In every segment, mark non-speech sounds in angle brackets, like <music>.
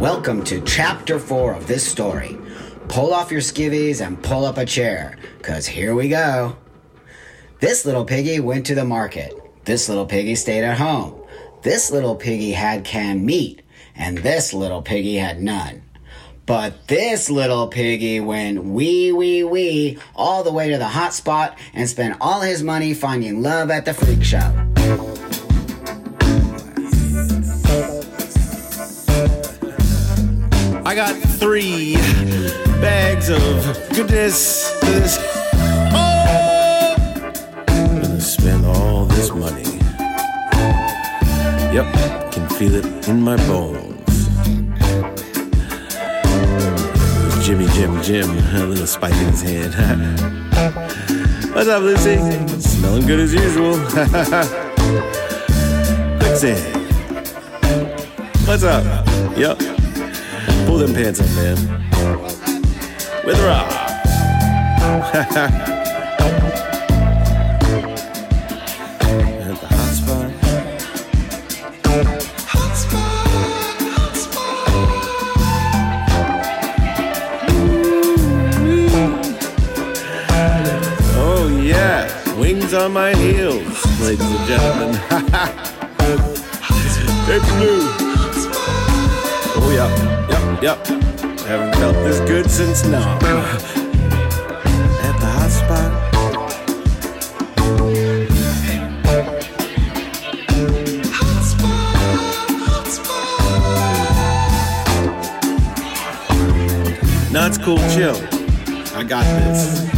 Welcome to chapter four of this story. Pull off your skivvies and pull up a chair, cause here we go. This little piggy went to the market. This little piggy stayed at home. This little piggy had canned meat, and this little piggy had none. But this little piggy went wee wee wee all the way to the hot spot and spent all his money finding love at the freak show. got three bags of goodness. This. Oh! I'm gonna spend all this money. Yep, can feel it in my bones. Jimmy, Jim, Jim, a little spike in his head. <laughs> What's up, Lucy? Smelling good as usual. <laughs> Lucy. What's up? Yep. Pull them pants up, man. With Rob. At the hot spot. Hot spot, hot spot. Oh, yeah. Wings on my heels, ladies and gentlemen. <laughs> They're blue. Oh, yeah. Yep. Haven't felt this good since now. At the hot spot. Nuts cool chill. I got this.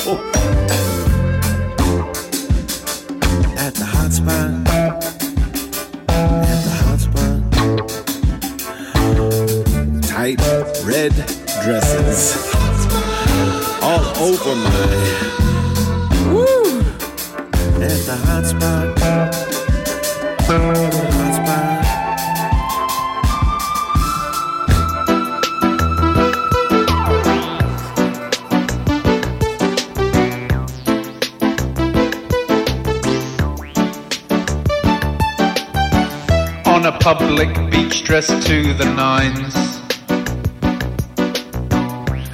Oh. to the nines.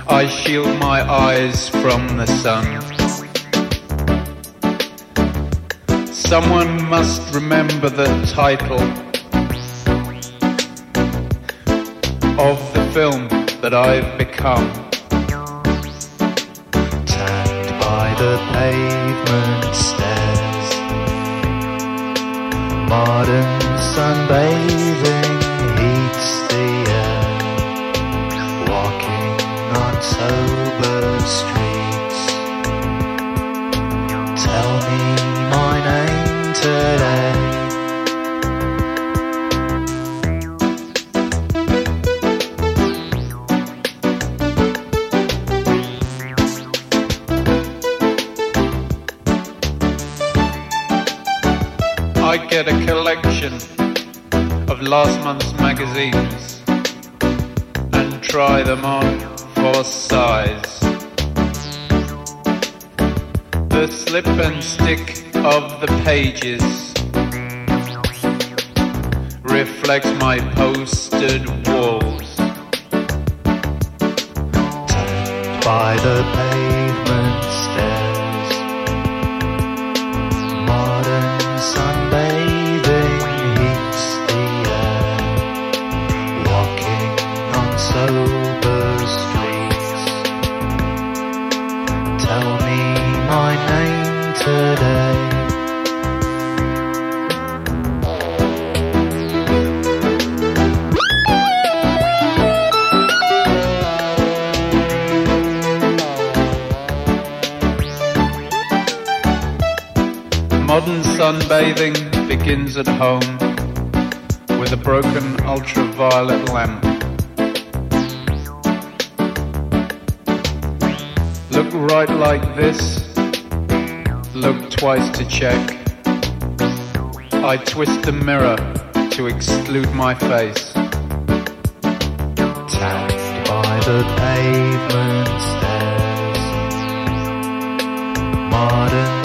I shield my eyes from the sun. Someone must remember the title of the film that I've become. of last month's magazines and try them on for size. The slip and stick of the pages reflects my posted walls. By the page. Sunbathing begins at home with a broken ultraviolet lamp. Look right like this, look twice to check. I twist the mirror to exclude my face. Tagged by the pavement stairs. Modern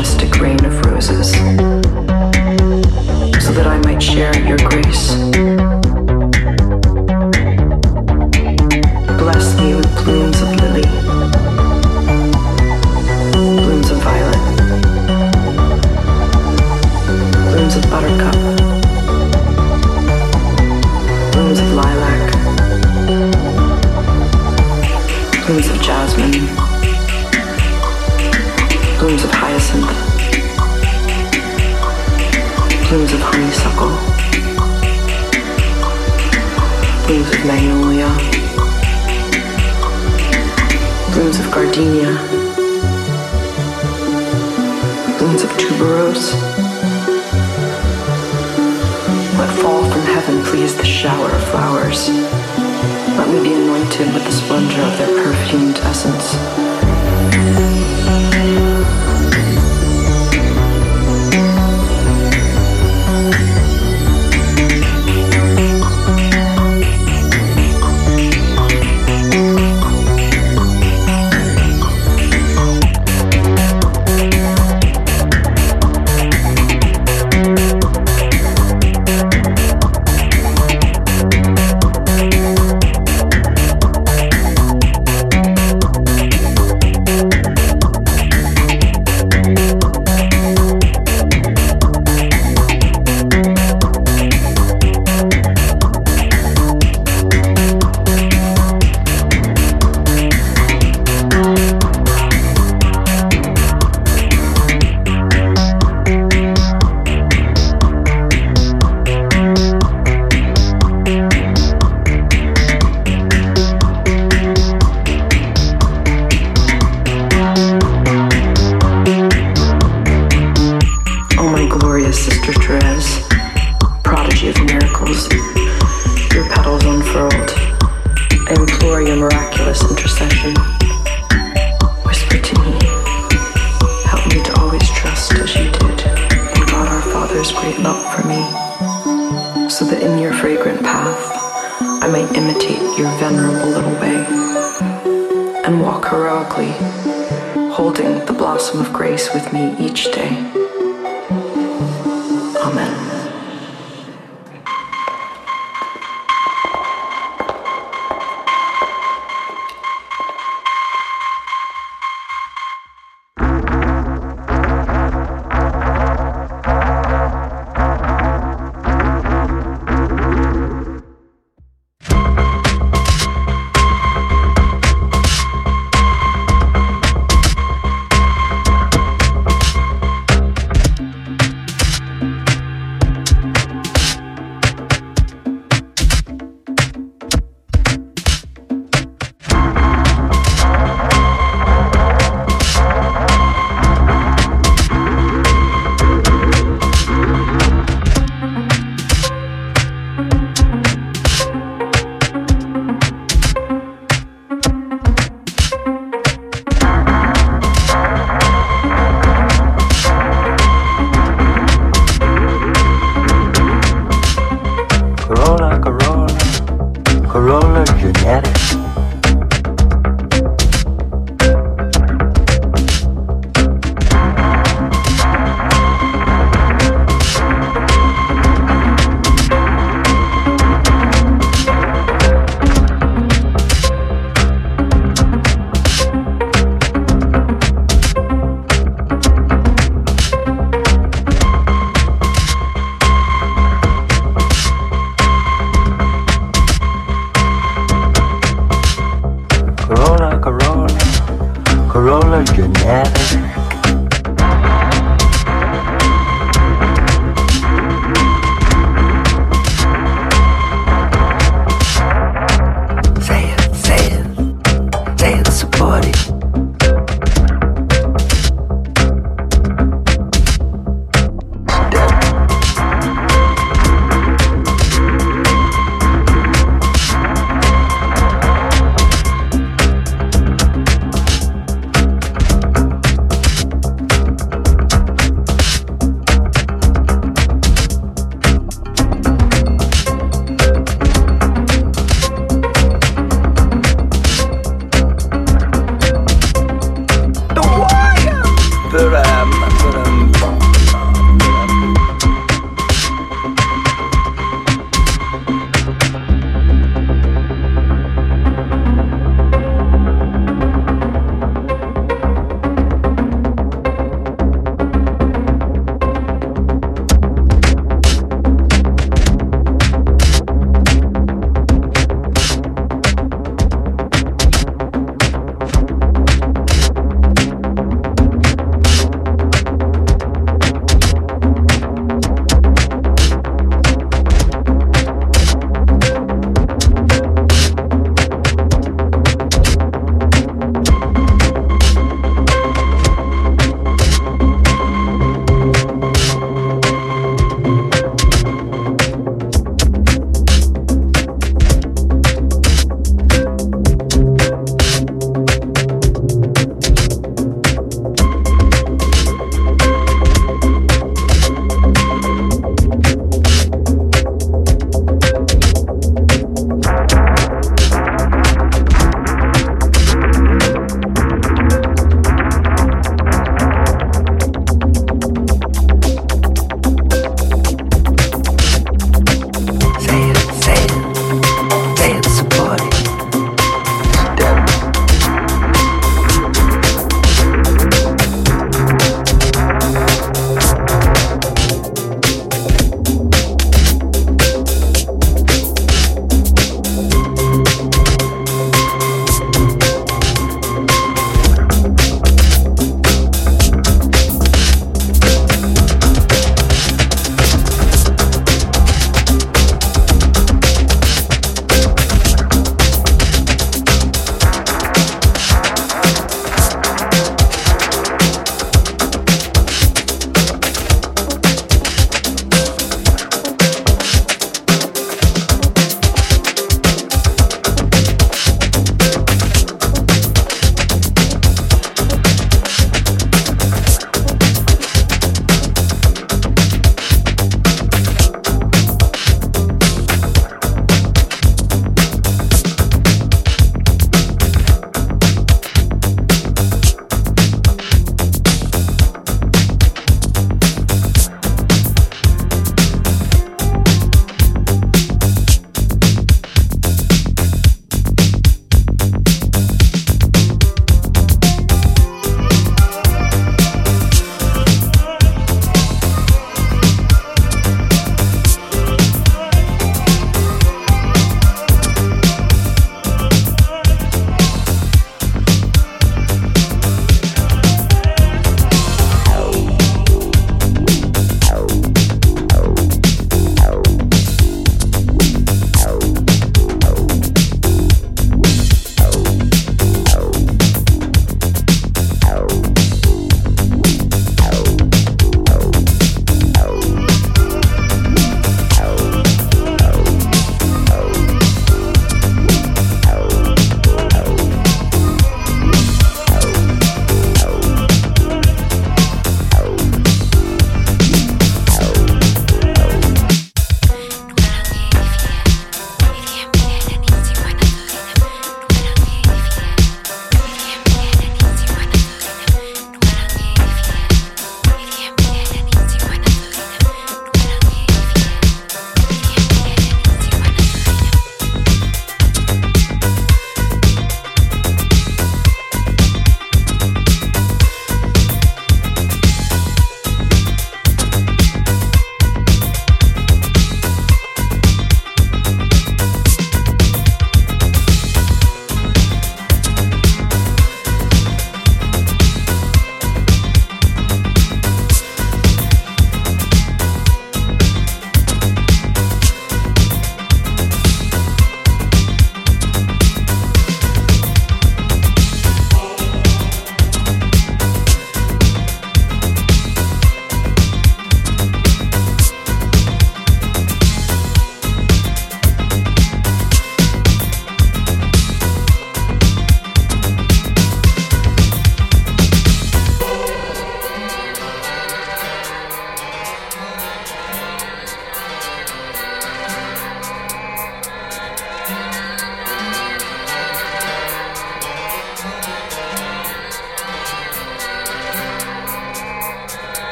majestic rain of roses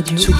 Radio. Tsugi